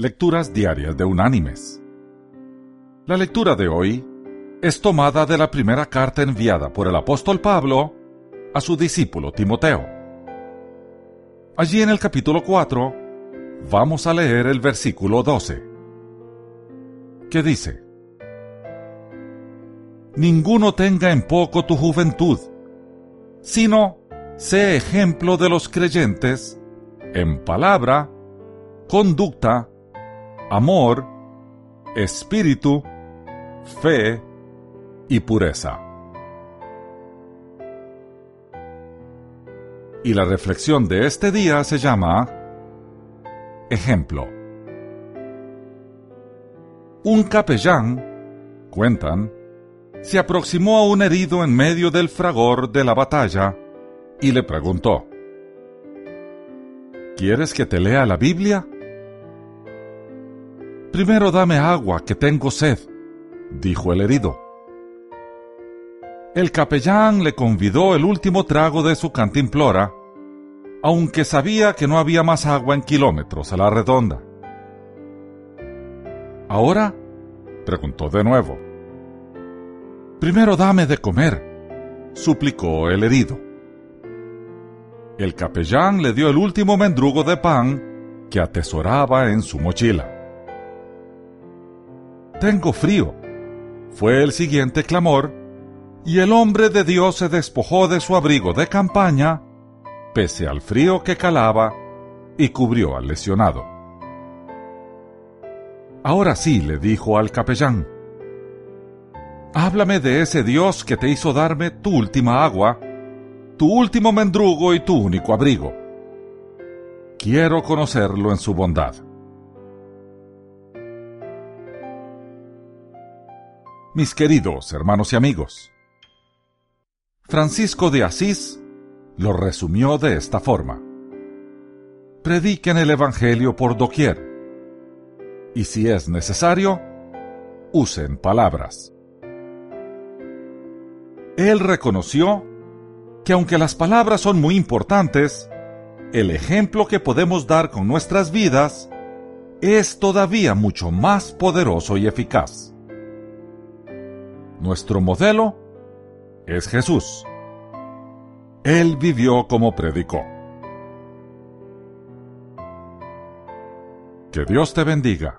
Lecturas Diarias de Unánimes. La lectura de hoy es tomada de la primera carta enviada por el apóstol Pablo a su discípulo Timoteo. Allí en el capítulo 4 vamos a leer el versículo 12, que dice, Ninguno tenga en poco tu juventud, sino sé ejemplo de los creyentes en palabra, conducta, amor, espíritu, fe y pureza. Y la reflexión de este día se llama Ejemplo. Un capellán, cuentan, se aproximó a un herido en medio del fragor de la batalla y le preguntó, ¿Quieres que te lea la Biblia? Primero dame agua, que tengo sed, dijo el herido. El capellán le convidó el último trago de su cantimplora, aunque sabía que no había más agua en kilómetros a la redonda. ¿Ahora? preguntó de nuevo. Primero dame de comer, suplicó el herido. El capellán le dio el último mendrugo de pan que atesoraba en su mochila. Tengo frío, fue el siguiente clamor, y el hombre de Dios se despojó de su abrigo de campaña, pese al frío que calaba, y cubrió al lesionado. Ahora sí, le dijo al capellán, háblame de ese Dios que te hizo darme tu última agua, tu último mendrugo y tu único abrigo. Quiero conocerlo en su bondad. Mis queridos hermanos y amigos, Francisco de Asís lo resumió de esta forma. Prediquen el Evangelio por doquier, y si es necesario, usen palabras. Él reconoció que aunque las palabras son muy importantes, el ejemplo que podemos dar con nuestras vidas es todavía mucho más poderoso y eficaz. Nuestro modelo es Jesús. Él vivió como predicó. Que Dios te bendiga.